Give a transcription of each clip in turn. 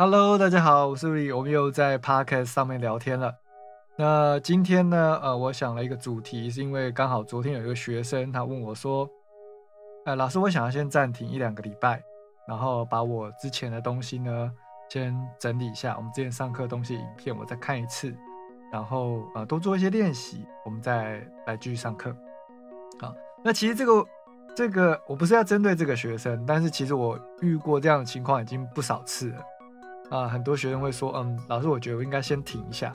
Hello，大家好，我是李，我们又在 Podcast 上面聊天了。那今天呢，呃，我想了一个主题，是因为刚好昨天有一个学生他问我说，呃，老师，我想要先暂停一两个礼拜，然后把我之前的东西呢先整理一下，我们之前上课东西影片我再看一次，然后呃多做一些练习，我们再来继续上课。好，那其实这个这个我不是要针对这个学生，但是其实我遇过这样的情况已经不少次了。啊，很多学生会说，嗯，老师，我觉得我应该先停一下，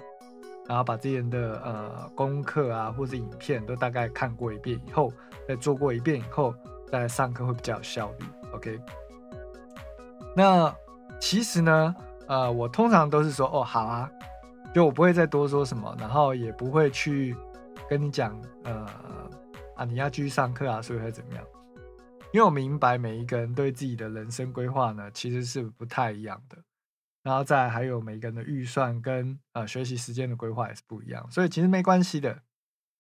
然后把之前的呃功课啊或者影片都大概看过一遍以后，再做过一遍以后，再来上课会比较有效率。OK，那其实呢，呃，我通常都是说，哦，好啊，就我不会再多说什么，然后也不会去跟你讲，呃，啊，你要继续上课啊，所以会怎么样？因为我明白每一个人对自己的人生规划呢，其实是不太一样的。然后再还有每个人的预算跟呃学习时间的规划也是不一样，所以其实没关系的。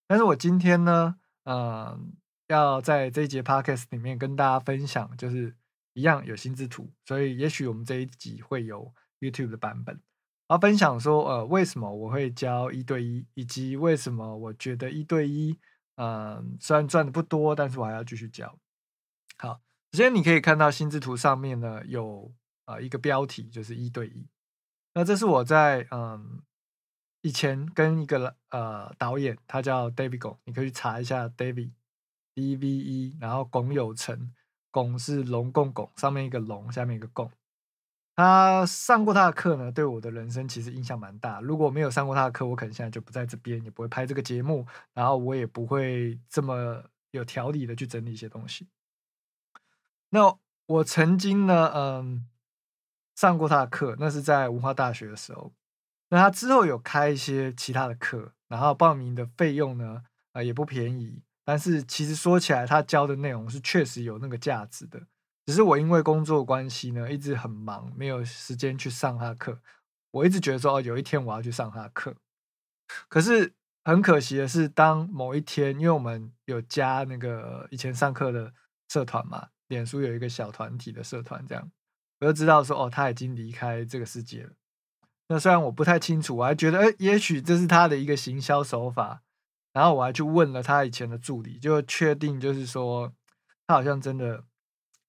但是我今天呢，嗯，要在这一节 podcast 里面跟大家分享，就是一样有心智图，所以也许我们这一集会有 YouTube 的版本，然后分享说，呃，为什么我会教一对一，以及为什么我觉得一对一，嗯，虽然赚的不多，但是我还要继续教。好，首先你可以看到心智图上面呢有。啊，一个标题就是一对一。那这是我在嗯以前跟一个呃导演，他叫 David Gong，你可以去查一下 David D V E，然后龚有成，龚是龙共拱，上面一个龙，下面一个共。他上过他的课呢，对我的人生其实影响蛮大。如果没有上过他的课，我可能现在就不在这边，也不会拍这个节目，然后我也不会这么有条理的去整理一些东西。那我曾经呢，嗯。上过他的课，那是在文化大学的时候。那他之后有开一些其他的课，然后报名的费用呢，啊也不便宜。但是其实说起来，他教的内容是确实有那个价值的。只是我因为工作关系呢，一直很忙，没有时间去上他的课。我一直觉得说，哦，有一天我要去上他的课。可是很可惜的是，当某一天，因为我们有加那个以前上课的社团嘛，脸书有一个小团体的社团，这样。我就知道说，哦，他已经离开这个世界了。那虽然我不太清楚，我还觉得，哎，也许这是他的一个行销手法。然后我还去问了他以前的助理，就确定就是说，他好像真的，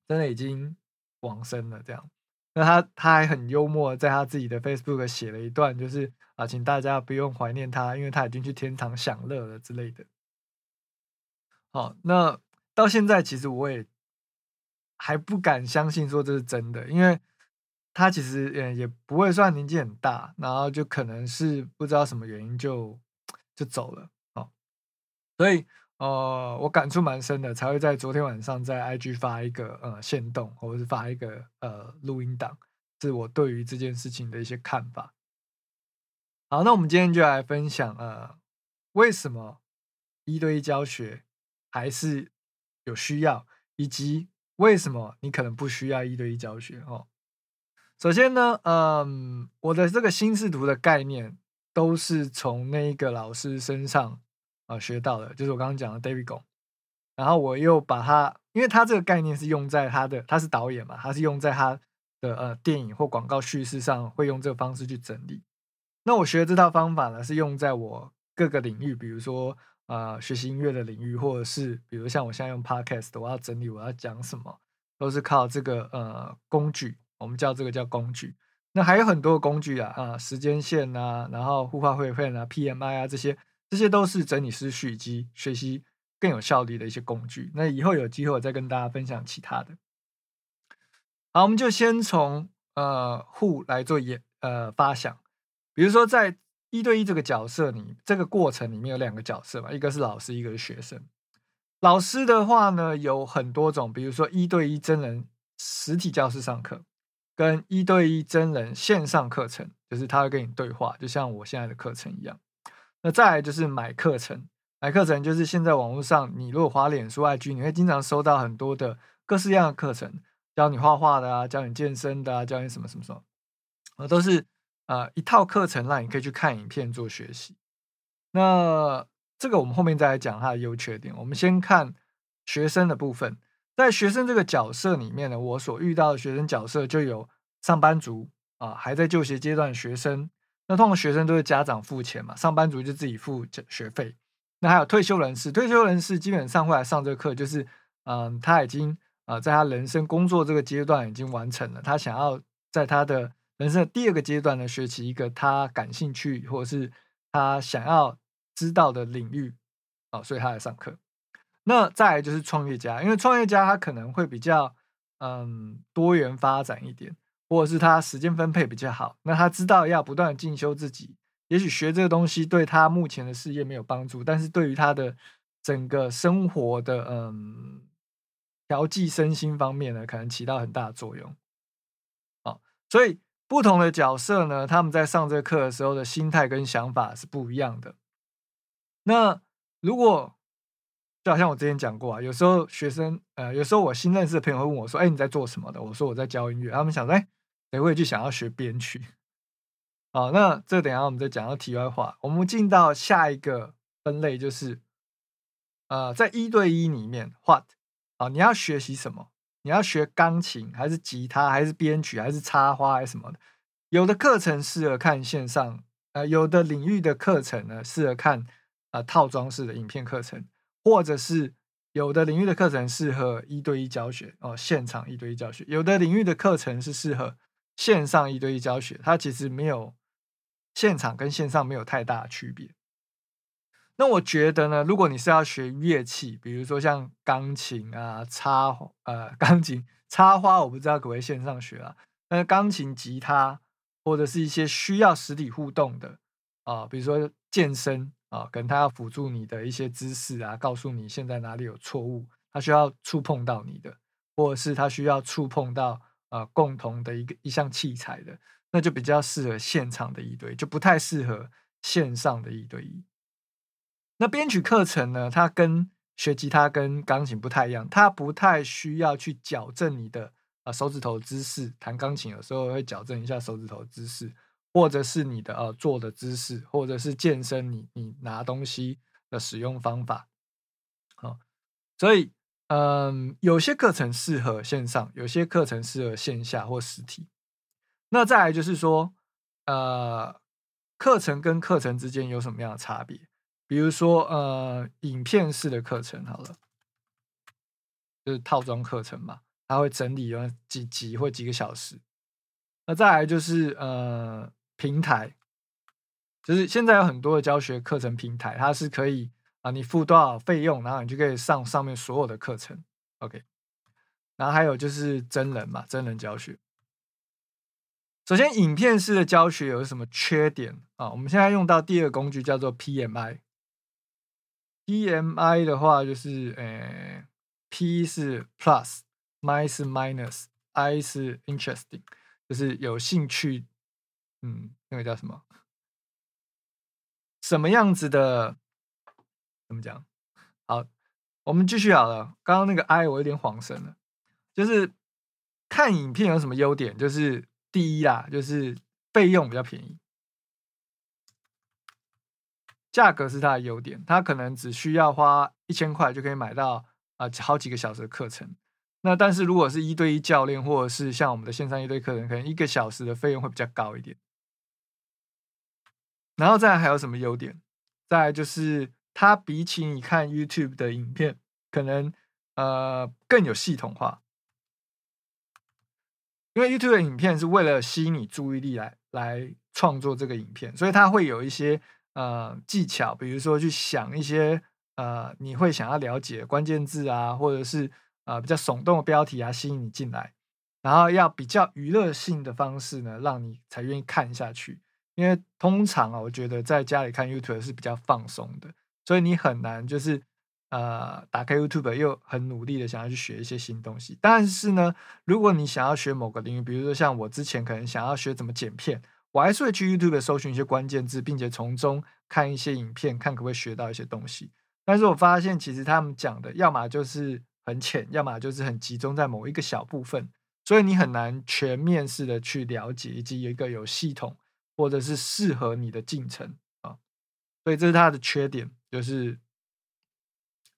真的已经往生了。这样，那他他还很幽默，在他自己的 Facebook 写了一段，就是啊，请大家不用怀念他，因为他已经去天堂享乐了之类的。好，那到现在其实我也。还不敢相信说这是真的，因为他其实也也不会算年纪很大，然后就可能是不知道什么原因就就走了哦。所以呃，我感触蛮深的，才会在昨天晚上在 IG 发一个呃线动，或者是发一个呃录音档，是我对于这件事情的一些看法。好，那我们今天就来分享呃，为什么一对一教学还是有需要，以及。为什么你可能不需要一对一教学？哦，首先呢，嗯，我的这个心视图的概念都是从那一个老师身上啊学到的，就是我刚刚讲的 David Gong。然后我又把它，因为他这个概念是用在他的，他是导演嘛，他是用在他的呃电影或广告叙事上，会用这个方式去整理。那我学的这套方法呢，是用在我各个领域，比如说。啊，学习音乐的领域，或者是比如像我现在用 Podcast，我要整理我要讲什么，都是靠这个呃工具，我们叫这个叫工具。那还有很多工具啊，啊时间线啊，然后互化会片啊，PMI 啊这些，这些都是整理思绪以及学习更有效率的一些工具。那以后有机会我再跟大家分享其他的。好，我们就先从呃互来做演呃发想，比如说在。一对一这个角色，你这个过程里面有两个角色嘛，一个是老师，一个是学生。老师的话呢，有很多种，比如说一对一真人实体教室上课，跟一对一真人线上课程，就是他会跟你对话，就像我现在的课程一样。那再来就是买课程，买课程就是现在网络上，你如果滑脸书 IG，你会经常收到很多的各式各样的课程，教你画画的啊，教你健身的啊，教你什么什么什么，啊，都是。啊，一套课程让你可以去看影片做学习。那这个我们后面再来讲它的优缺点。我们先看学生的部分，在学生这个角色里面呢，我所遇到的学生角色就有上班族、啊还在就学阶段的学生，那通常学生都是家长付钱嘛，上班族就自己付学费。那还有退休人士，退休人士基本上会来上这个课，就是嗯，他已经啊在他人生工作这个阶段已经完成了，他想要在他的人生的第二个阶段呢，学习一个他感兴趣或者是他想要知道的领域啊，所以他来上课。那再来就是创业家，因为创业家他可能会比较嗯多元发展一点，或者是他时间分配比较好，那他知道要不断进修自己。也许学这个东西对他目前的事业没有帮助，但是对于他的整个生活的嗯调剂身心方面呢，可能起到很大的作用。好，所以不同的角色呢，他们在上这个课的时候的心态跟想法是不一样的。那如果就好像我之前讲过啊，有时候学生呃，有时候我新认识的朋友会问我说：“哎，你在做什么的？”我说：“我在教音乐。”他们想说：“哎，谁会去想要学编曲？”好，那这等下我们再讲到题外话。我们进到下一个分类，就是呃，在一对一里面，what 啊？你要学习什么？你要学钢琴，还是吉他，还是编曲，还是插花，还是什么的？有的课程适合看线上，呃，有的领域的课程呢适合看啊套装式的影片课程，或者是有的领域的课程适合一对一教学哦，现场一对一教学。有的领域的课程是适合线上一对一教学，它其实没有。现场跟线上没有太大的区别。那我觉得呢，如果你是要学乐器，比如说像钢琴啊、插呃 钢琴、插花，我不知道可不可以线上学啊。那钢琴、吉他或者是一些需要实体互动的啊，比如说健身啊，可能他要辅助你的一些姿势啊，告诉你现在哪里有错误，他需要触碰到你的，或者是他需要触碰到呃共同的一个一项器材的。那就比较适合现场的一对，就不太适合线上的一对一。那编曲课程呢？它跟学吉他跟钢琴不太一样，它不太需要去矫正你的啊手指头姿势。弹钢琴有时候会矫正一下手指头姿势，或者是你的呃坐的姿势，或者是健身你你拿东西的使用方法。好，所以嗯，有些课程适合线上，有些课程适合线下或实体。那再来就是说，呃，课程跟课程之间有什么样的差别？比如说，呃，影片式的课程好了，就是套装课程嘛，它会整理了几集或几个小时。那再来就是呃，平台，就是现在有很多的教学课程平台，它是可以啊，你付多少费用，然后你就可以上上面所有的课程。OK，然后还有就是真人嘛，真人教学。首先，影片式的教学有什么缺点啊？我们现在用到第二个工具叫做 PMI。PMI 的话就是，呃，P 是 Plus，M 是 Minus，I 是 Interesting，就是有兴趣。嗯，那个叫什么？什么样子的？怎么讲？好，我们继续好了。刚刚那个 I 我有点晃神了，就是看影片有什么优点？就是。第一啦，就是费用比较便宜，价格是它的优点。它可能只需要花一千块就可以买到啊好几个小时的课程。那但是如果是一对一教练，或者是像我们的线上一对课程，可能一个小时的费用会比较高一点。然后再还有什么优点？再就是它比起你看 YouTube 的影片，可能呃更有系统化。因为 YouTube 的影片是为了吸引你注意力来来创作这个影片，所以它会有一些呃技巧，比如说去想一些呃你会想要了解关键字啊，或者是呃比较耸动的标题啊，吸引你进来，然后要比较娱乐性的方式呢，让你才愿意看下去。因为通常啊，我觉得在家里看 YouTube 是比较放松的，所以你很难就是。呃，打开 YouTube 又很努力的想要去学一些新东西，但是呢，如果你想要学某个领域，比如说像我之前可能想要学怎么剪片，我还是会去 YouTube 搜寻一些关键字，并且从中看一些影片，看可不可以学到一些东西。但是我发现其实他们讲的，要么就是很浅，要么就是很集中在某一个小部分，所以你很难全面式的去了解，以及有一个有系统或者是适合你的进程啊。所以这是它的缺点，就是。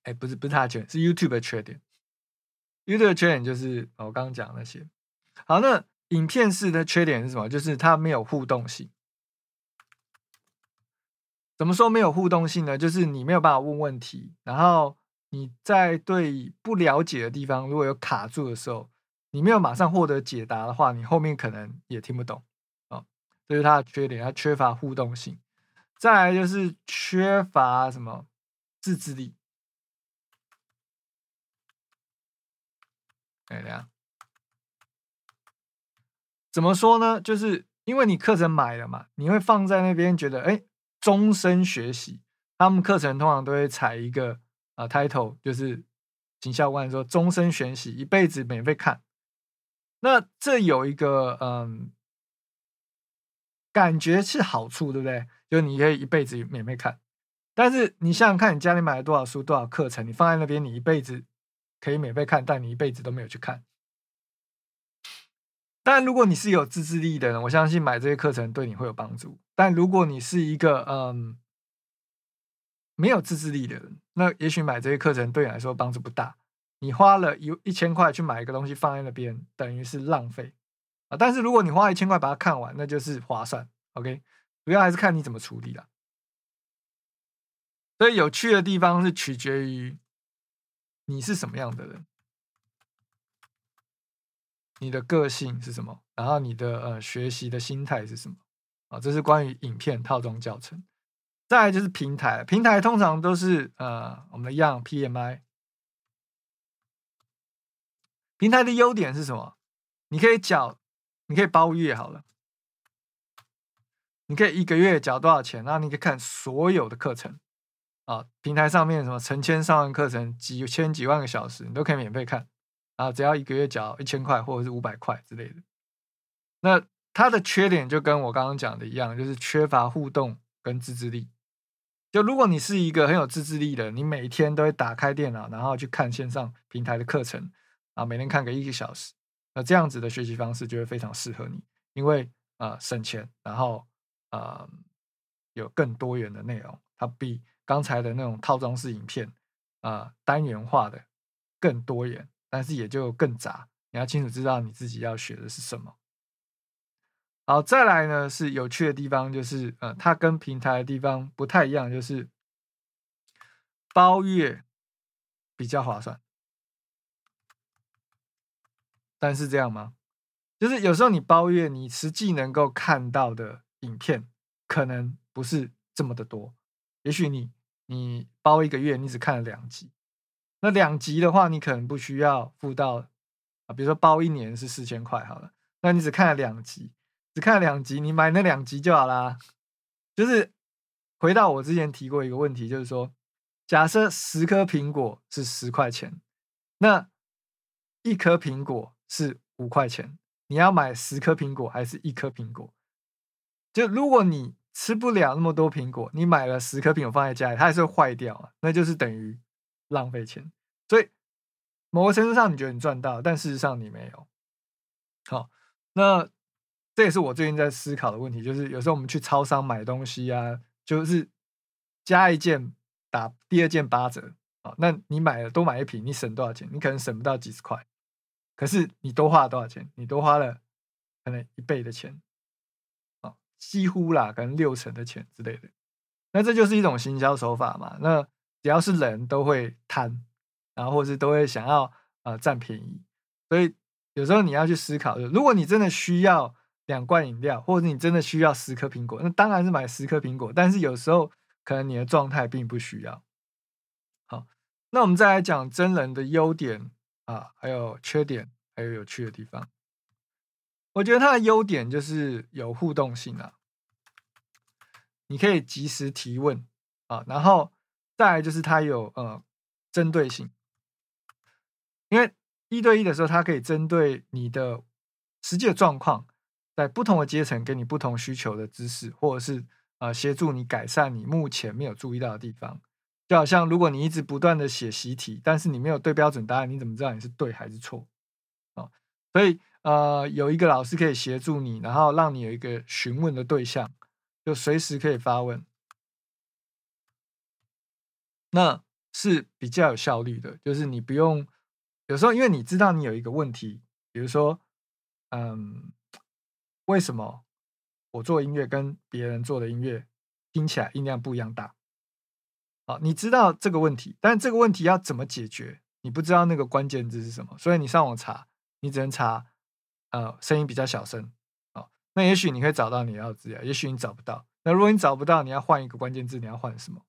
哎，不是不是他的缺点，是 YouTube 的缺点。YouTube 的缺点就是我刚刚讲那些。好，那影片式的缺点是什么？就是它没有互动性。怎么说没有互动性呢？就是你没有办法问问题，然后你在对不了解的地方如果有卡住的时候，你没有马上获得解答的话，你后面可能也听不懂啊。这是它的缺点，它缺乏互动性。再来就是缺乏什么自制力。哎，这样怎么说呢？就是因为你课程买了嘛，你会放在那边，觉得哎，终身学习。他们课程通常都会采一个啊 title，就是行销官说终身学习，一辈子免费看。那这有一个嗯，感觉是好处，对不对？就你可以一辈子免费看。但是你想想看，你家里买了多少书、多少课程，你放在那边，你一辈子。可以免费看，但你一辈子都没有去看。但如果你是有自制力的人，我相信买这些课程对你会有帮助。但如果你是一个嗯没有自制力的人，那也许买这些课程对你来说帮助不大。你花了一一千块去买一个东西放在那边，等于是浪费啊。但是如果你花一千块把它看完，那就是划算。OK，主要还是看你怎么处理了。所以有趣的地方是取决于。你是什么样的人？你的个性是什么？然后你的呃学习的心态是什么？啊，这是关于影片套装教程。再来就是平台，平台通常都是呃我们的样 PMI。平台的优点是什么？你可以缴，你可以包月好了，你可以一个月缴多少钱？然后你可以看所有的课程。啊，平台上面什么成千上万课程，几千几万个小时，你都可以免费看。啊，只要一个月缴一千块或者是五百块之类的。那它的缺点就跟我刚刚讲的一样，就是缺乏互动跟自制力。就如果你是一个很有自制力的，你每天都会打开电脑，然后去看线上平台的课程，啊，每天看个一个小时，那这样子的学习方式就会非常适合你，因为啊省钱，然后啊有更多元的内容，它比。刚才的那种套装式影片啊，单元化的更多元，但是也就更杂。你要清楚知道你自己要学的是什么。好，再来呢是有趣的地方，就是呃，它跟平台的地方不太一样，就是包月比较划算。但是这样吗？就是有时候你包月，你实际能够看到的影片可能不是这么的多，也许你。你包一个月，你只看了两集，那两集的话，你可能不需要付到啊，比如说包一年是四千块好了，那你只看了两集，只看了两集，你买那两集就好啦。就是回到我之前提过一个问题，就是说，假设十颗苹果是十块钱，那一颗苹果是五块钱，你要买十颗苹果还是一颗苹果？就如果你。吃不了那么多苹果，你买了十颗苹果放在家里，它还是会坏掉啊，那就是等于浪费钱。所以某个程度上你觉得你赚到，但事实上你没有。好，那这也是我最近在思考的问题，就是有时候我们去超商买东西啊，就是加一件打第二件八折啊，那你买了多买一瓶，你省多少钱？你可能省不到几十块，可是你多花了多少钱？你多花了可能一倍的钱。几乎啦，可能六成的钱之类的，那这就是一种行销手法嘛。那只要是人都会贪，然后或是都会想要呃占便宜，所以有时候你要去思考，如果你真的需要两罐饮料，或者你真的需要十颗苹果，那当然是买十颗苹果。但是有时候可能你的状态并不需要。好，那我们再来讲真人的优点啊，还有缺点，还有有趣的地方。我觉得它的优点就是有互动性啊，你可以及时提问啊，然后再来就是它有呃针对性，因为一对一的时候，它可以针对你的实际的状况，在不同的阶层给你不同需求的知识，或者是呃协助你改善你目前没有注意到的地方。就好像如果你一直不断的写习题，但是你没有对标准答案，你怎么知道你是对还是错啊？所以。呃，有一个老师可以协助你，然后让你有一个询问的对象，就随时可以发问，那是比较有效率的。就是你不用有时候，因为你知道你有一个问题，比如说，嗯，为什么我做音乐跟别人做的音乐听起来音量不一样大？好，你知道这个问题，但这个问题要怎么解决？你不知道那个关键字是什么，所以你上网查，你只能查呃声音比较小声。好，那也许你可以找到你要资料，也许你找不到。那如果你找不到，你要换一个关键字，你要换什么？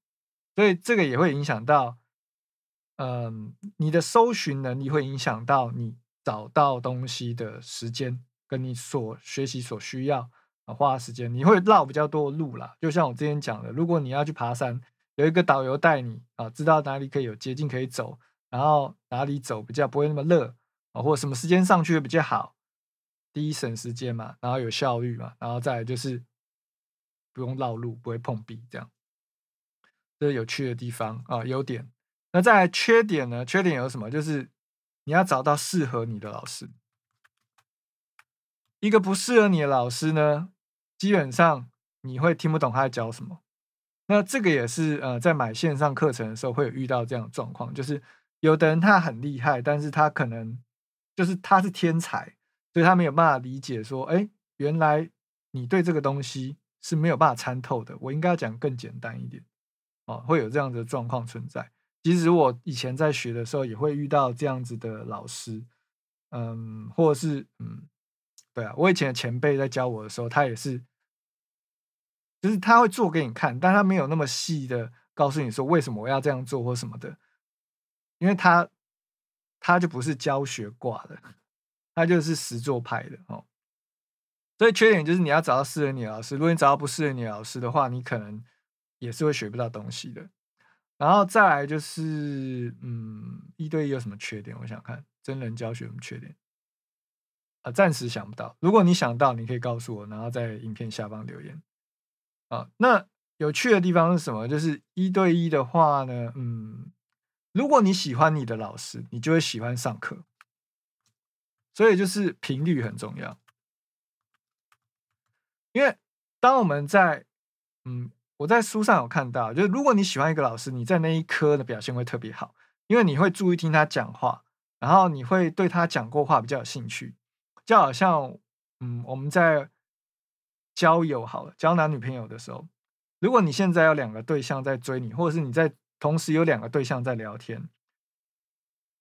所以这个也会影响到，嗯，你的搜寻能力会影响到你找到东西的时间，跟你所学习所需要啊花的时间，你会绕比较多的路啦。就像我之前讲的，如果你要去爬山。有一个导游带你啊，知道哪里可以有捷径可以走，然后哪里走比较不会那么热啊，或者什么时间上去会比较好，第一省时间嘛，然后有效率嘛，然后再来就是不用绕路，不会碰壁，这样这有趣的地方啊，优点。那再来缺点呢？缺点有什么？就是你要找到适合你的老师，一个不适合你的老师呢，基本上你会听不懂他在教什么。那这个也是呃，在买线上课程的时候会有遇到这样的状况，就是有的人他很厉害，但是他可能就是他是天才，所以他没有办法理解说，哎，原来你对这个东西是没有办法参透的。我应该要讲更简单一点，哦，会有这样的状况存在。其实我以前在学的时候也会遇到这样子的老师，嗯，或者是嗯，对啊，我以前的前辈在教我的时候，他也是。就是他会做给你看，但他没有那么细的告诉你说为什么我要这样做或什么的，因为他他就不是教学挂的，他就是实做派的哦。所以缺点就是你要找到适合你的老师，如果你找到不适合你的老师的话，你可能也是会学不到东西的。然后再来就是，嗯，一对一有什么缺点？我想看真人教学有什么缺点啊？暂时想不到。如果你想到，你可以告诉我，然后在影片下方留言。啊，那有趣的地方是什么？就是一对一的话呢，嗯，如果你喜欢你的老师，你就会喜欢上课。所以就是频率很重要。因为当我们在，嗯，我在书上有看到，就是如果你喜欢一个老师，你在那一科的表现会特别好，因为你会注意听他讲话，然后你会对他讲过话比较有兴趣，就好像，嗯，我们在。交友好了，交男女朋友的时候，如果你现在有两个对象在追你，或者是你在同时有两个对象在聊天，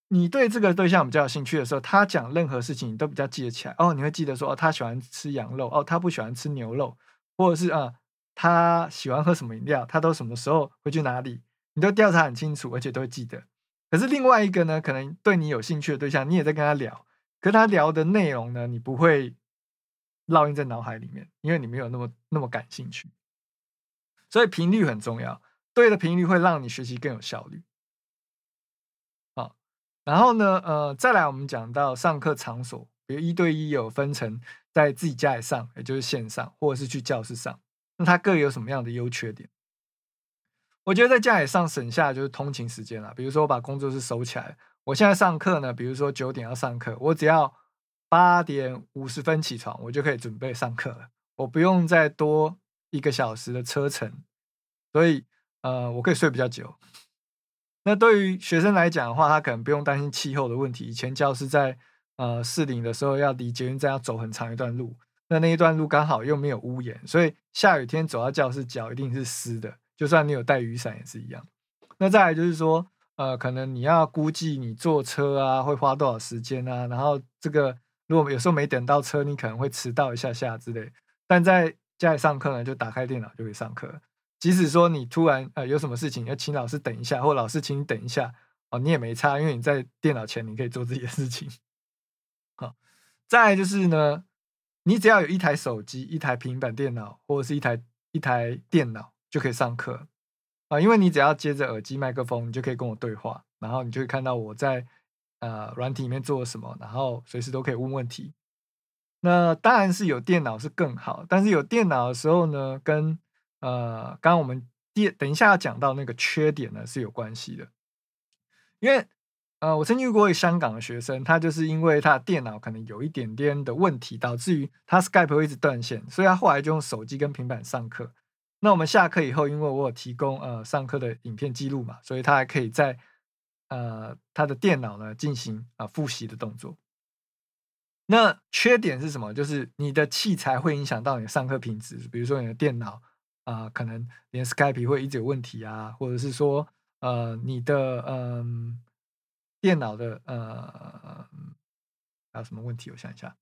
你对这个对象比较有兴趣的时候，他讲任何事情你都比较记得起来哦。你会记得说哦，他喜欢吃羊肉哦，他不喜欢吃牛肉，或者是啊，他喜欢喝什么饮料，他都什么时候会去哪里，你都调查很清楚，而且都会记得。可是另外一个呢，可能对你有兴趣的对象，你也在跟他聊，可他聊的内容呢，你不会。烙印在脑海里面，因为你没有那么那么感兴趣，所以频率很重要。对的频率会让你学习更有效率。好，然后呢，呃，再来我们讲到上课场所，比如一对一有分成在自己家里上，也就是线上，或者是去教室上，那它各有什么样的优缺点？我觉得在家里上省下就是通勤时间了。比如说我把工作室收起来，我现在上课呢，比如说九点要上课，我只要。八点五十分起床，我就可以准备上课了。我不用再多一个小时的车程，所以呃，我可以睡比较久。那对于学生来讲的话，他可能不用担心气候的问题。以前教室在呃市林的时候，要离捷运站要走很长一段路，那那一段路刚好又没有屋檐，所以下雨天走到教室脚一定是湿的，就算你有带雨伞也是一样。那再来就是说，呃，可能你要估计你坐车啊会花多少时间啊，然后这个。如果有时候没等到车，你可能会迟到一下下之类。但在家里上课呢，就打开电脑就可以上课。即使说你突然呃有什么事情要请老师等一下，或老师请你等一下哦，你也没差，因为你在电脑前你可以做自己的事情。好，再来就是呢，你只要有一台手机、一台平板电脑或者是一台一台电脑就可以上课啊，因为你只要接着耳机麦克风，你就可以跟我对话，然后你就会看到我在。呃，软体里面做了什么，然后随时都可以问问题。那当然是有电脑是更好，但是有电脑的时候呢，跟呃，刚刚我们第等一下要讲到那个缺点呢是有关系的。因为呃，我曾经遇过一个香港的学生，他就是因为他的电脑可能有一点点的问题，导致于他 Skype 会一直断线，所以他后来就用手机跟平板上课。那我们下课以后，因为我有提供呃上课的影片记录嘛，所以他还可以在。呃，他的电脑呢进行啊复习的动作。那缺点是什么？就是你的器材会影响到你上课品质，比如说你的电脑啊，可能连 Skype 会一直有问题啊，或者是说呃你的嗯电脑的呃还有什么问题？我想一下。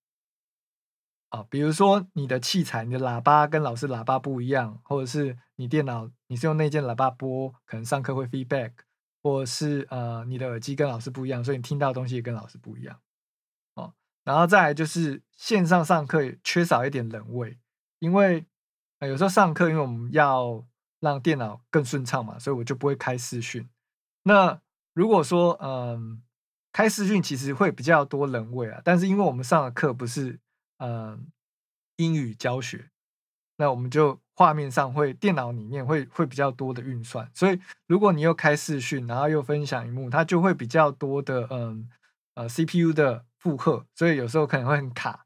啊，比如说你的器材，你的喇叭跟老师喇叭不一样，或者是你电脑你是用内建喇叭播，可能上课会 feedback，或者是呃你的耳机跟老师不一样，所以你听到的东西也跟老师不一样。哦，然后再来就是线上上课缺少一点人味，因为有时候上课因为我们要让电脑更顺畅嘛，所以我就不会开视讯。那如果说嗯开视讯其实会比较多人味啊，但是因为我们上的课不是。嗯，英语教学，那我们就画面上会电脑里面会会比较多的运算，所以如果你又开视讯，然后又分享荧幕，它就会比较多的嗯呃 CPU 的负荷，所以有时候可能会很卡，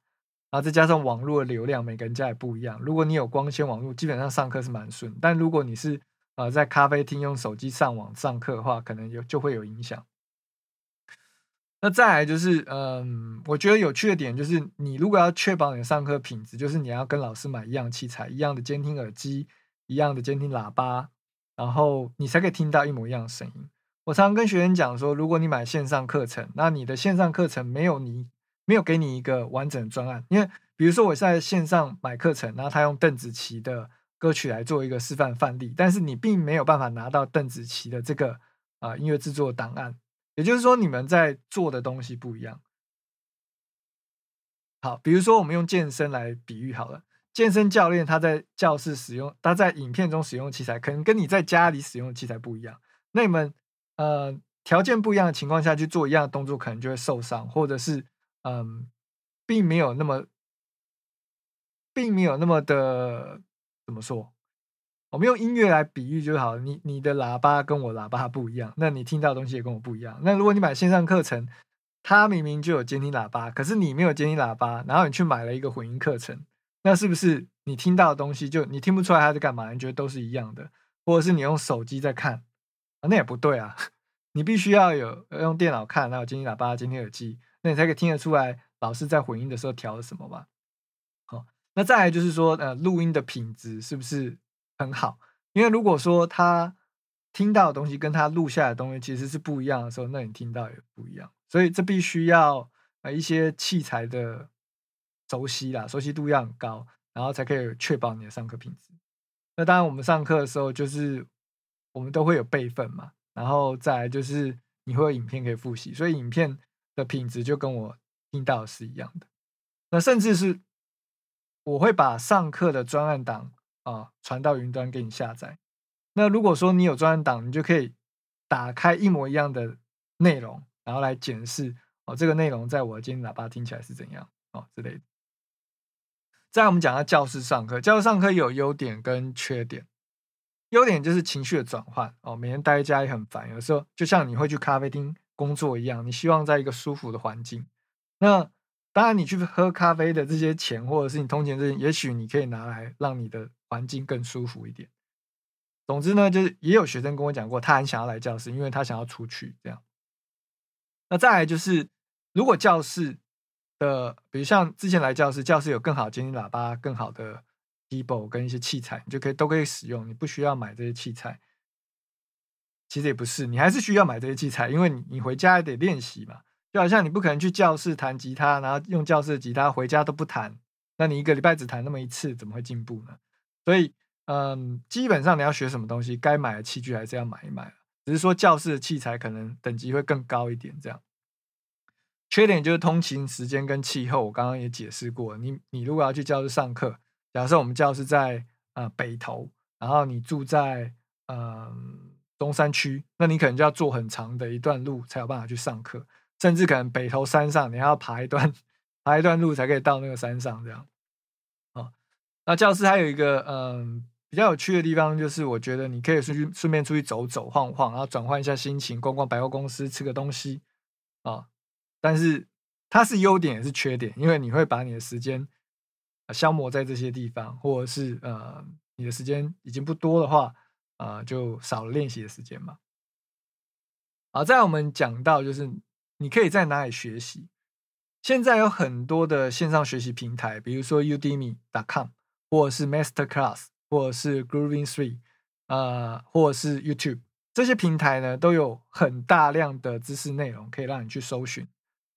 然后再加上网络的流量，每个人家也不一样。如果你有光纤网络，基本上上课是蛮顺，但如果你是呃在咖啡厅用手机上网上课的话，可能有就会有影响。那再来就是，嗯，我觉得有趣的点就是，你如果要确保你的上课品质，就是你要跟老师买一样器材、一样的监听耳机、一样的监听喇叭，然后你才可以听到一模一样的声音。我常常跟学员讲说，如果你买线上课程，那你的线上课程没有你没有给你一个完整的专案，因为比如说我在线上买课程，然后他用邓紫棋的歌曲来做一个示范范例，但是你并没有办法拿到邓紫棋的这个啊音乐制作档案。也就是说，你们在做的东西不一样。好，比如说我们用健身来比喻好了，健身教练他在教室使用，他在影片中使用器材，可能跟你在家里使用的器材不一样。那你们呃条件不一样的情况下去做一样的动作，可能就会受伤，或者是嗯，并没有那么，并没有那么的怎么说？我们用音乐来比喻就好。你你的喇叭跟我喇叭不一样，那你听到的东西也跟我不一样。那如果你买线上课程，它明明就有监听喇叭，可是你没有监听喇叭，然后你去买了一个混音课程，那是不是你听到的东西就你听不出来它在干嘛？你觉得都是一样的，或者是你用手机在看啊？那也不对啊！你必须要有用电脑看，然后监听喇叭、监听耳机，那你才可以听得出来老师在混音的时候调了什么吧？那再来就是说，呃，录音的品质是不是？很好，因为如果说他听到的东西跟他录下的东西其实是不一样的时候，那你听到也不一样。所以这必须要呃一些器材的熟悉啦，熟悉度要很高，然后才可以确保你的上课品质。那当然，我们上课的时候就是我们都会有备份嘛，然后再来就是你会有影片可以复习，所以影片的品质就跟我听到是一样的。那甚至是我会把上课的专案档。啊，传到云端给你下载。那如果说你有专案档，你就可以打开一模一样的内容，然后来检视哦，这个内容在我的监听喇叭听起来是怎样哦之类的。再我们讲到教室上课，教室上课有优点跟缺点。优点就是情绪的转换哦，每天待在家也很烦，有时候就像你会去咖啡厅工作一样，你希望在一个舒服的环境。那当然，你去喝咖啡的这些钱，或者是你通勤这些，也许你可以拿来让你的。环境更舒服一点。总之呢，就是也有学生跟我讲过，他很想要来教室，因为他想要出去这样。那再来就是，如果教室的，比如像之前来教室，教室有更好的监听喇叭、更好的 Dibo 跟一些器材，你就可以都可以使用，你不需要买这些器材。其实也不是，你还是需要买这些器材，因为你你回家也得练习嘛。就好像你不可能去教室弹吉他，然后用教室的吉他回家都不弹，那你一个礼拜只弹那么一次，怎么会进步呢？所以，嗯，基本上你要学什么东西，该买的器具还是要买一买只是说教室的器材可能等级会更高一点，这样。缺点就是通勤时间跟气候，我刚刚也解释过。你你如果要去教室上课，假设我们教室在呃北投，然后你住在嗯中山区，那你可能就要坐很长的一段路才有办法去上课，甚至可能北投山上你要爬一段爬一段路才可以到那个山上这样。哦那教室还有一个嗯比较有趣的地方，就是我觉得你可以出去顺便出去走走晃晃，然后转换一下心情，逛逛百货公司，吃个东西啊。但是它是优点也是缺点，因为你会把你的时间消磨在这些地方，或者是呃你的时间已经不多的话，啊就少了练习的时间嘛。好，在我们讲到就是你可以在哪里学习，现在有很多的线上学习平台，比如说 Udemy.com，或者是 Masterclass，或者是 Grooving Three，呃，或者是 YouTube，这些平台呢都有很大量的知识内容可以让你去搜寻。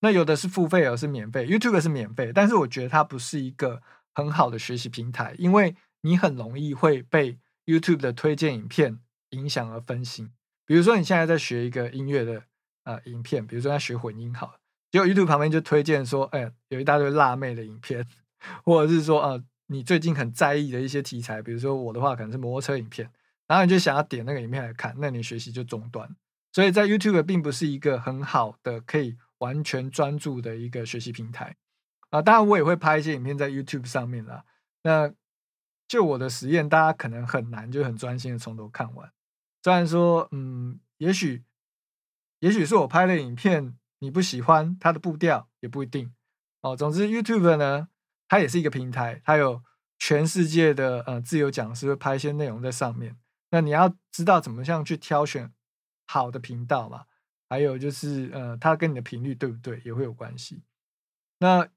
那有的是付费，有的是免费。YouTube 是免费，但是我觉得它不是一个很好的学习平台，因为你很容易会被 YouTube 的推荐影片影响而分心。比如说你现在在学一个音乐的呃影片，比如说在学混音好。结果 YouTube 旁边就推荐说，哎，有一大堆辣妹的影片，或者是说，呃，你最近很在意的一些题材，比如说我的话可能是摩托车影片，然后你就想要点那个影片来看，那你学习就中断。所以在 YouTube 并不是一个很好的可以完全专注的一个学习平台啊。当然我也会拍一些影片在 YouTube 上面啦。那就我的实验，大家可能很难就很专心的从头看完。虽然说，嗯，也许，也许是我拍的影片。你不喜欢它的步调也不一定哦。总之，YouTube 呢，它也是一个平台，它有全世界的呃自由讲师会拍一些内容在上面。那你要知道怎么样去挑选好的频道嘛？还有就是呃，它跟你的频率对不对也会有关系。那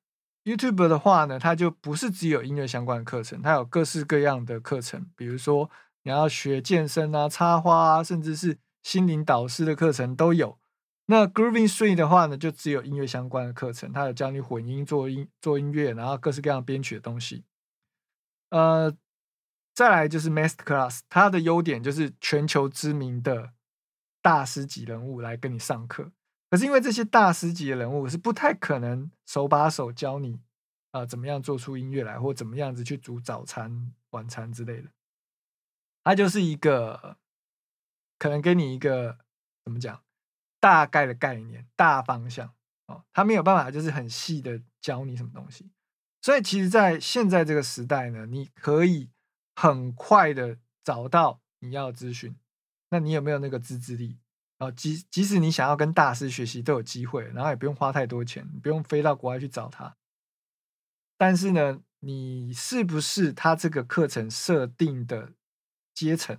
YouTube 的话呢，它就不是只有音乐相关的课程，它有各式各样的课程，比如说你要学健身啊、插花啊，甚至是心灵导师的课程都有。那 Grooving Three 的话呢，就只有音乐相关的课程，它有教你混音、做音、做音乐，然后各式各样编曲的东西。呃，再来就是 Masterclass，它的优点就是全球知名的大师级人物来跟你上课。可是因为这些大师级的人物是不太可能手把手教你啊，怎么样做出音乐来，或怎么样子去煮早餐、晚餐之类的。它就是一个可能给你一个怎么讲？大概的概念、大方向哦，他没有办法就是很细的教你什么东西，所以其实，在现在这个时代呢，你可以很快的找到你要的资讯。那你有没有那个自制力啊？即即使你想要跟大师学习，都有机会，然后也不用花太多钱，不用飞到国外去找他。但是呢，你是不是他这个课程设定的阶层？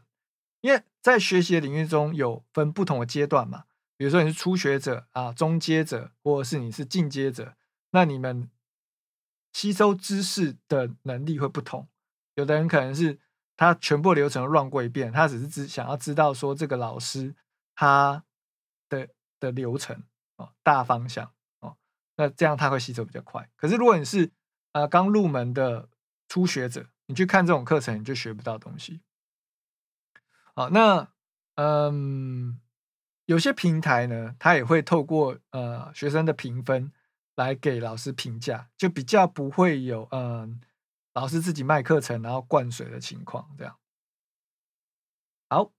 因为在学习的领域中有分不同的阶段嘛。比如说你是初学者啊、中阶者，或者是你是进阶者，那你们吸收知识的能力会不同。有的人可能是他全部流程乱过一遍，他只是只想要知道说这个老师他的的流程哦，大方向哦，那这样他会吸收比较快。可是如果你是呃刚入门的初学者，你去看这种课程，你就学不到东西。好，那嗯。有些平台呢，它也会透过呃学生的评分来给老师评价，就比较不会有嗯老师自己卖课程然后灌水的情况。这样好，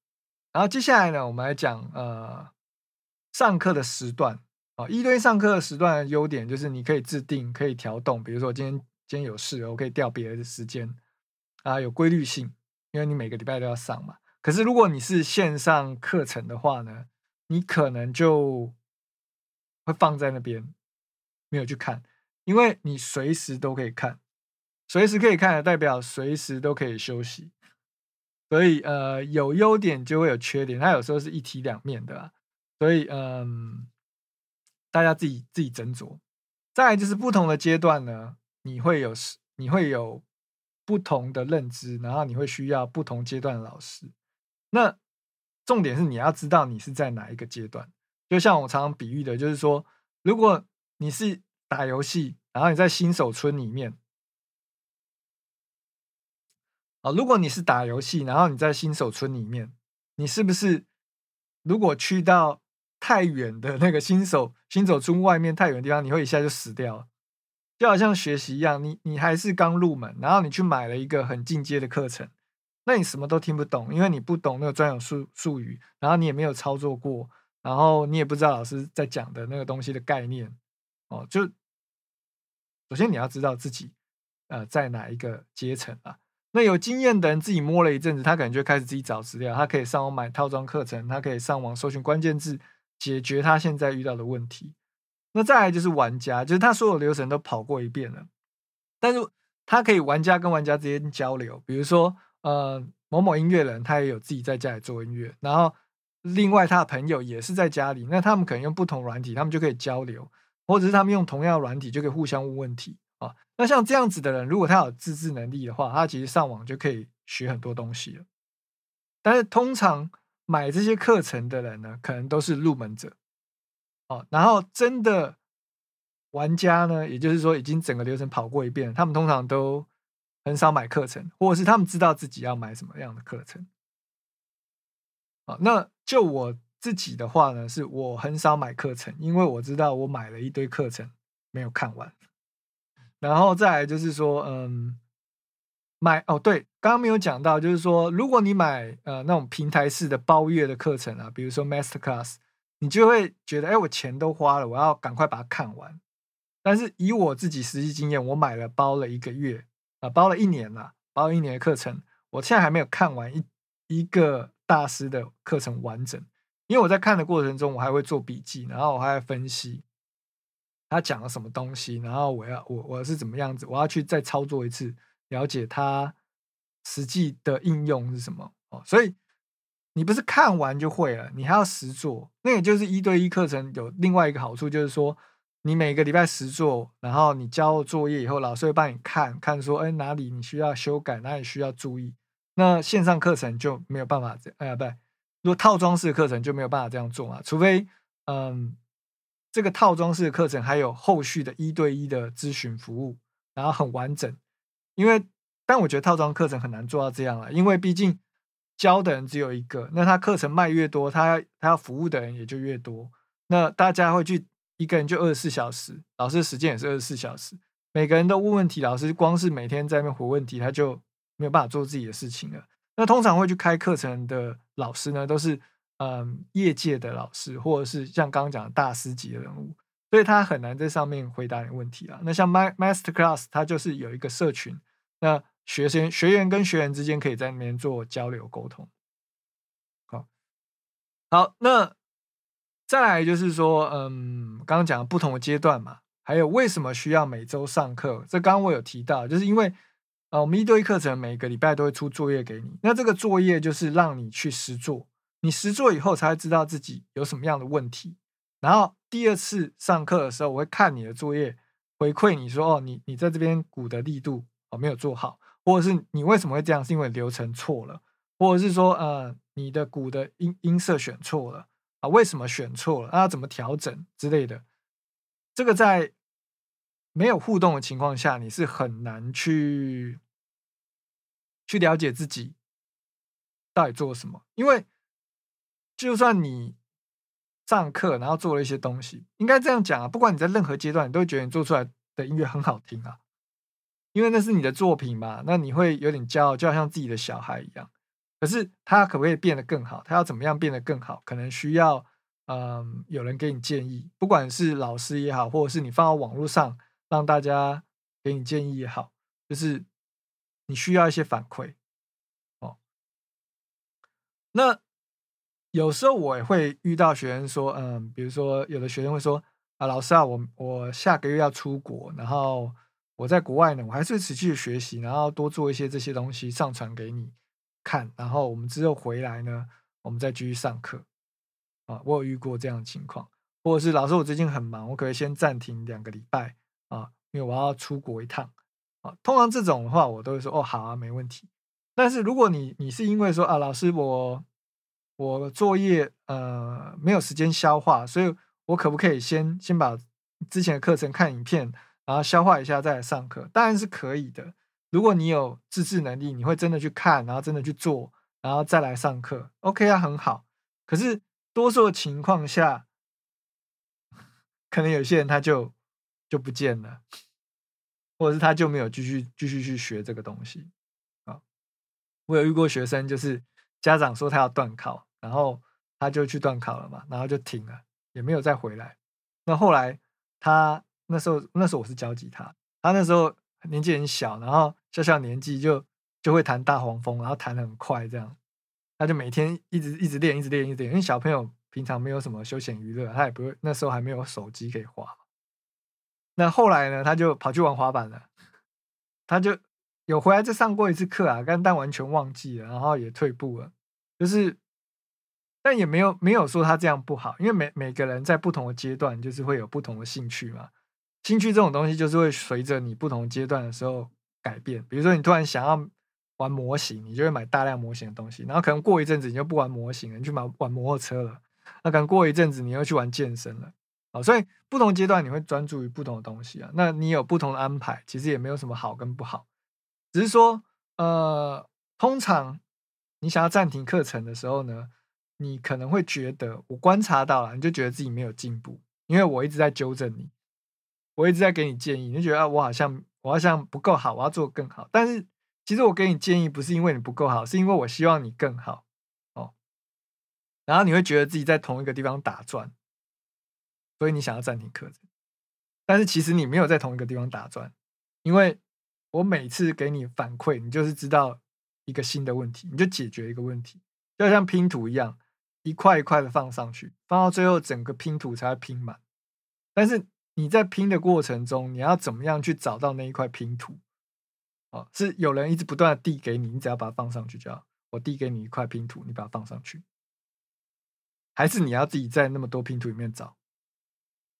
然后接下来呢，我们来讲呃上课的时段啊，一对一上课的时段的优点就是你可以制定，可以调动，比如说今天今天有事，我可以调别的时间啊，有规律性，因为你每个礼拜都要上嘛。可是如果你是线上课程的话呢？你可能就会放在那边，没有去看，因为你随时都可以看，随时可以看的代表随时都可以休息，所以呃有优点就会有缺点，它有时候是一体两面的，所以嗯，大家自己自己斟酌。再就是不同的阶段呢，你会有你会有不同的认知，然后你会需要不同阶段的老师，那。重点是你要知道你是在哪一个阶段，就像我常常比喻的，就是说，如果你是打游戏，然后你在新手村里面，啊，如果你是打游戏，然后你在新手村里面，你是不是如果去到太远的那个新手新手村外面太远的地方，你会一下就死掉？就好像学习一样，你你还是刚入门，然后你去买了一个很进阶的课程。那你什么都听不懂，因为你不懂那个专有术术语，然后你也没有操作过，然后你也不知道老师在讲的那个东西的概念哦。就首先你要知道自己呃在哪一个阶层啊。那有经验的人自己摸了一阵子，他可能就开始自己找资料，他可以上网买套装课程，他可以上网搜寻关键字，解决他现在遇到的问题。那再来就是玩家，就是他所有流程都跑过一遍了，但是他可以玩家跟玩家之间交流，比如说。呃，某某音乐人他也有自己在家里做音乐，然后另外他的朋友也是在家里，那他们可能用不同软体，他们就可以交流，或者是他们用同样的软体就可以互相问问题啊。那像这样子的人，如果他有自制能力的话，他其实上网就可以学很多东西了。但是通常买这些课程的人呢，可能都是入门者哦。然后真的玩家呢，也就是说已经整个流程跑过一遍，他们通常都很少买课程，或者是他们知道自己要买什么样的课程。啊，那就我自己的话呢，是我很少买课程，因为我知道我买了一堆课程没有看完。然后再来就是说，嗯，买哦，对，刚刚没有讲到，就是说，如果你买呃那种平台式的包月的课程啊，比如说 Master Class，你就会觉得，哎，我钱都花了，我要赶快把它看完。但是以我自己实际经验，我买了包了一个月啊，包了一年了，包了一年的课程，我现在还没有看完一一个。大师的课程完整，因为我在看的过程中，我还会做笔记，然后我还会分析他讲了什么东西，然后我要我我是怎么样子，我要去再操作一次，了解他实际的应用是什么哦。所以你不是看完就会了，你还要实做。那也就是一对一课程有另外一个好处，就是说你每个礼拜实做，然后你交作业以后，老师会帮你看看说，哎，哪里你需要修改，哪里需要注意。那线上课程就没有办法这，哎，不对，如果套装式课程就没有办法这样做嘛，除非，嗯，这个套装式的课程还有后续的一对一的咨询服务，然后很完整。因为，但我觉得套装课程很难做到这样了，因为毕竟教的人只有一个，那他课程卖越多，他他要服务的人也就越多，那大家会去一个人就二十四小时，老师的时间也是二十四小时，每个人都问问题，老师光是每天在那边回问题，他就。没有办法做自己的事情了。那通常会去开课程的老师呢，都是嗯业界的老师，或者是像刚刚讲的大师级的人物，所以他很难在上面回答你问题啊。那像 My Master Class，它就是有一个社群，那学生学员跟学员之间可以在那边做交流沟通。好，好，那再来就是说，嗯，刚刚讲的不同的阶段嘛，还有为什么需要每周上课？这刚刚我有提到，就是因为。哦，我们一对一课程每个礼拜都会出作业给你，那这个作业就是让你去实做，你实做以后才会知道自己有什么样的问题。然后第二次上课的时候，我会看你的作业，回馈你说哦，你你在这边鼓的力度哦没有做好，或者是你为什么会这样，是因为流程错了，或者是说呃你的鼓的音音色选错了啊，为什么选错了，那怎么调整之类的，这个在。没有互动的情况下，你是很难去去了解自己到底做了什么。因为就算你上课，然后做了一些东西，应该这样讲啊，不管你在任何阶段，你都会觉得你做出来的音乐很好听啊，因为那是你的作品嘛。那你会有点骄傲，就好像自己的小孩一样。可是他可不可以变得更好？他要怎么样变得更好？可能需要嗯有人给你建议，不管是老师也好，或者是你放到网络上。让大家给你建议也好，就是你需要一些反馈哦。那有时候我也会遇到学生说，嗯，比如说有的学生会说啊，老师啊，我我下个月要出国，然后我在国外呢，我还是持续学习，然后多做一些这些东西上传给你看，然后我们之后回来呢，我们再继续上课啊。我有遇过这样的情况，或者是老师我最近很忙，我可以先暂停两个礼拜。啊，因为我要出国一趟啊。通常这种的话，我都会说哦，好啊，没问题。但是如果你你是因为说啊，老师我我作业呃没有时间消化，所以我可不可以先先把之前的课程看影片，然后消化一下再来上课？当然是可以的。如果你有自制能力，你会真的去看，然后真的去做，然后再来上课，OK 啊，很好。可是多数的情况下，可能有些人他就。就不见了，或者是他就没有继续继续去学这个东西啊。我有遇过学生，就是家长说他要断考，然后他就去断考了嘛，然后就停了，也没有再回来。那后来他那时候那时候我是教吉他，他那时候年纪很小，然后小小年纪就就会弹大黄蜂，然后弹的很快，这样他就每天一直一直练，一直练，一直练。因为小朋友平常没有什么休闲娱乐，他也不会那时候还没有手机可以滑。那后来呢？他就跑去玩滑板了，他就有回来再上过一次课啊，但但完全忘记了，然后也退步了。就是，但也没有没有说他这样不好，因为每每个人在不同的阶段，就是会有不同的兴趣嘛。兴趣这种东西，就是会随着你不同阶段的时候改变。比如说，你突然想要玩模型，你就会买大量模型的东西，然后可能过一阵子你就不玩模型了，你去买玩摩托车了。那可能过一阵子你又去玩健身了。啊，所以不同阶段你会专注于不同的东西啊。那你有不同的安排，其实也没有什么好跟不好，只是说，呃，通常你想要暂停课程的时候呢，你可能会觉得，我观察到了，你就觉得自己没有进步，因为我一直在纠正你，我一直在给你建议，你就觉得啊，我好像我好像不够好，我要做更好。但是其实我给你建议不是因为你不够好，是因为我希望你更好哦。然后你会觉得自己在同一个地方打转。所以你想要暂停课程，但是其实你没有在同一个地方打转，因为我每次给你反馈，你就是知道一个新的问题，你就解决一个问题，就像拼图一样，一块一块的放上去，放到最后整个拼图才会拼满。但是你在拼的过程中，你要怎么样去找到那一块拼图？哦，是有人一直不断的递给你，你只要把它放上去就好。我递给你一块拼图，你把它放上去，还是你要自己在那么多拼图里面找？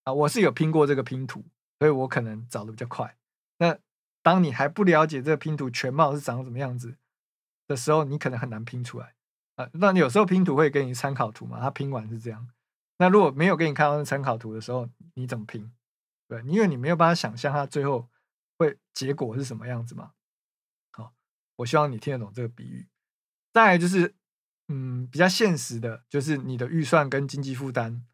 啊，我是有拼过这个拼图，所以我可能找的比较快。那当你还不了解这个拼图全貌是长什么样子的时候，你可能很难拼出来啊。那你有时候拼图会给你参考图嘛？它拼完是这样。那如果没有给你看到参考图的时候，你怎么拼？对，因为你没有办法想象它最后会结果是什么样子嘛。好，我希望你听得懂这个比喻。再来就是，嗯，比较现实的，就是你的预算跟经济负担。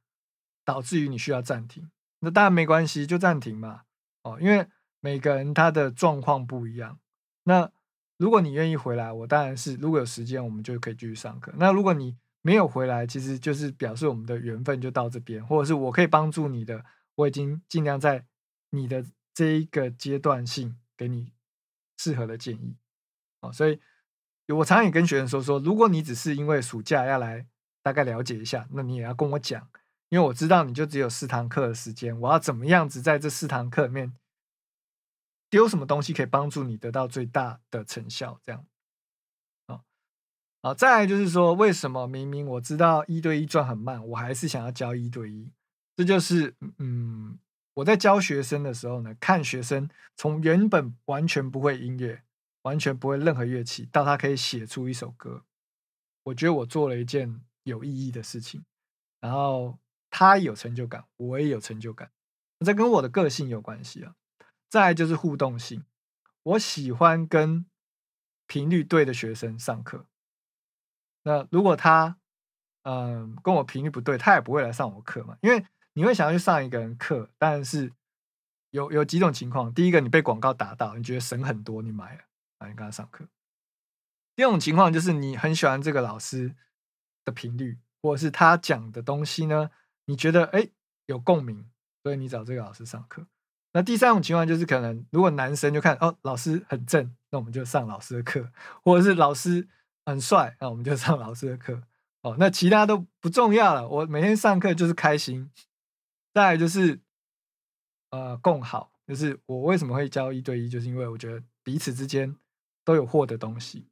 导致于你需要暂停，那当然没关系，就暂停嘛。哦，因为每个人他的状况不一样。那如果你愿意回来，我当然是如果有时间，我们就可以继续上课。那如果你没有回来，其实就是表示我们的缘分就到这边，或者是我可以帮助你的，我已经尽量在你的这一个阶段性给你适合的建议。哦，所以我常常也跟学生说说，如果你只是因为暑假要来大概了解一下，那你也要跟我讲。因为我知道你就只有四堂课的时间，我要怎么样子在这四堂课里面丢什么东西可以帮助你得到最大的成效？这样，啊，好，再来就是说，为什么明明我知道一对一赚很慢，我还是想要教一对一？这就是，嗯，我在教学生的时候呢，看学生从原本完全不会音乐，完全不会任何乐器，到他可以写出一首歌，我觉得我做了一件有意义的事情，然后。他有成就感，我也有成就感，这跟我的个性有关系啊。再就是互动性，我喜欢跟频率对的学生上课。那如果他，嗯，跟我频率不对，他也不会来上我课嘛。因为你会想要去上一个人课，但是有有几种情况：第一个，你被广告打到，你觉得省很多，你买了，啊，你跟他上课；第二种情况就是你很喜欢这个老师的频率，或者是他讲的东西呢。你觉得哎有共鸣，所以你找这个老师上课。那第三种情况就是，可能如果男生就看哦老师很正，那我们就上老师的课；或者是老师很帅，那我们就上老师的课。哦，那其他都不重要了。我每天上课就是开心。再来就是呃共好，就是我为什么会教一对一，就是因为我觉得彼此之间都有获得东西。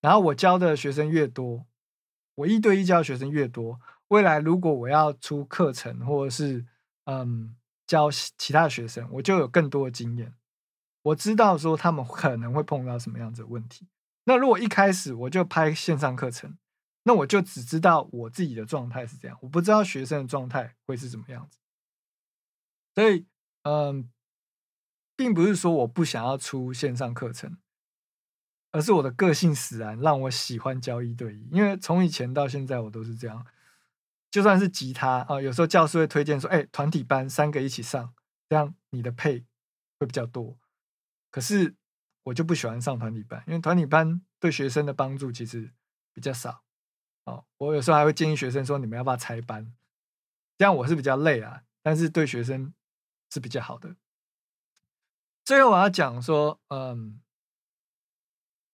然后我教的学生越多，我一对一教学生越多。未来如果我要出课程，或者是嗯教其他学生，我就有更多的经验。我知道说他们可能会碰到什么样子的问题。那如果一开始我就拍线上课程，那我就只知道我自己的状态是这样，我不知道学生的状态会是怎么样子。所以嗯，并不是说我不想要出线上课程，而是我的个性使然，让我喜欢教一对一。因为从以前到现在，我都是这样。就算是吉他啊，有时候教师会推荐说：“哎，团体班三个一起上，这样你的配会比较多。”可是我就不喜欢上团体班，因为团体班对学生的帮助其实比较少。哦，我有时候还会建议学生说：“你们要不要拆班？”这样我是比较累啊，但是对学生是比较好的。最后我要讲说，嗯，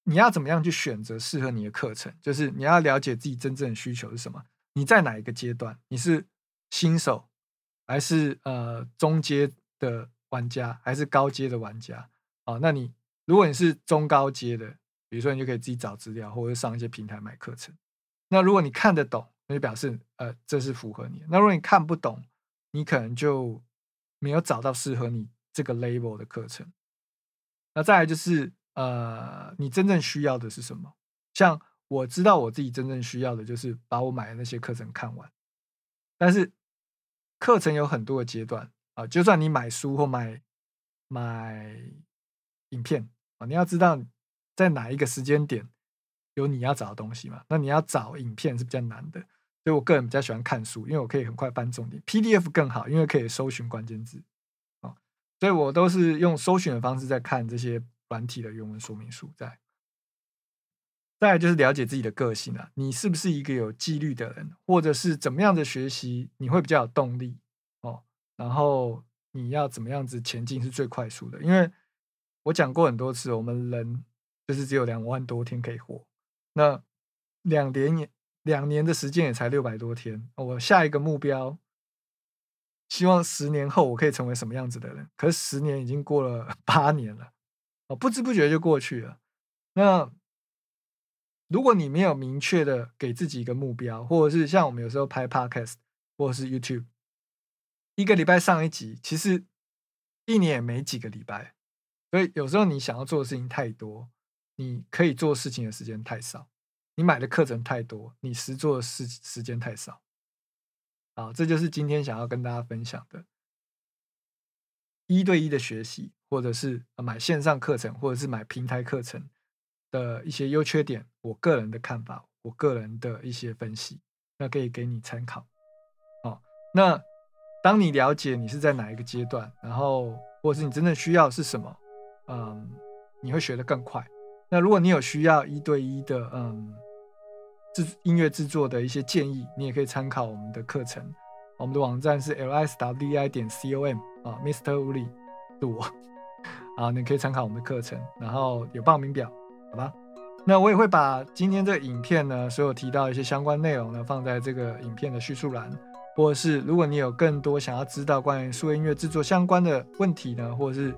你要怎么样去选择适合你的课程？就是你要了解自己真正的需求是什么。你在哪一个阶段？你是新手，还是呃中阶的玩家，还是高阶的玩家？啊，那你如果你是中高阶的，比如说你就可以自己找资料，或者上一些平台买课程。那如果你看得懂，那就表示呃这是符合你。那如果你看不懂，你可能就没有找到适合你这个 label 的课程。那再来就是呃你真正需要的是什么？像我知道我自己真正需要的就是把我买的那些课程看完，但是课程有很多的阶段啊，就算你买书或买买影片啊，你要知道在哪一个时间点有你要找的东西嘛。那你要找影片是比较难的，所以我个人比较喜欢看书，因为我可以很快翻重点。PDF 更好，因为可以搜寻关键字啊，所以我都是用搜寻的方式在看这些软体的原文说明书在。再来就是了解自己的个性啊，你是不是一个有纪律的人，或者是怎么样的学习你会比较有动力哦？然后你要怎么样子前进是最快速的？因为我讲过很多次，我们人就是只有两万多天可以活，那两年两年的时间也才六百多天。我下一个目标，希望十年后我可以成为什么样子的人？可是十年已经过了 八年了，哦，不知不觉就过去了。那如果你没有明确的给自己一个目标，或者是像我们有时候拍 podcast 或者是 YouTube，一个礼拜上一集，其实一年也没几个礼拜，所以有时候你想要做的事情太多，你可以做事情的时间太少，你买的课程太多，你实做的时时间太少。好，这就是今天想要跟大家分享的，一对一的学习，或者是买线上课程，或者是买平台课程。的一些优缺点，我个人的看法，我个人的一些分析，那可以给你参考。哦，那当你了解你是在哪一个阶段，然后或者是你真正需要是什么，嗯，你会学得更快。那如果你有需要一对一的，嗯，制音乐制作的一些建议，你也可以参考我们的课程。我们的网站是 l s w i 点 c o m 啊，Mr. Wu Li，是我啊，你可以参考我们的课程，然后有报名表。好吧，那我也会把今天这个影片呢，所有提到一些相关内容呢，放在这个影片的叙述栏，或者是如果你有更多想要知道关于数位音乐制作相关的问题呢，或者是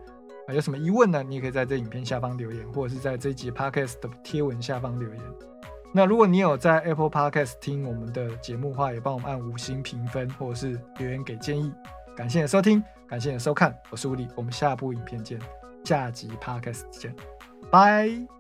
啊有什么疑问呢，你也可以在这影片下方留言，或者是在这一集 podcast 的贴文下方留言。那如果你有在 Apple Podcast 听我们的节目的话，也帮我们按五星评分，或者是留言给建议。感谢你的收听，感谢你的收看，我是吴力，我们下部影片见，下集 podcast 见，拜。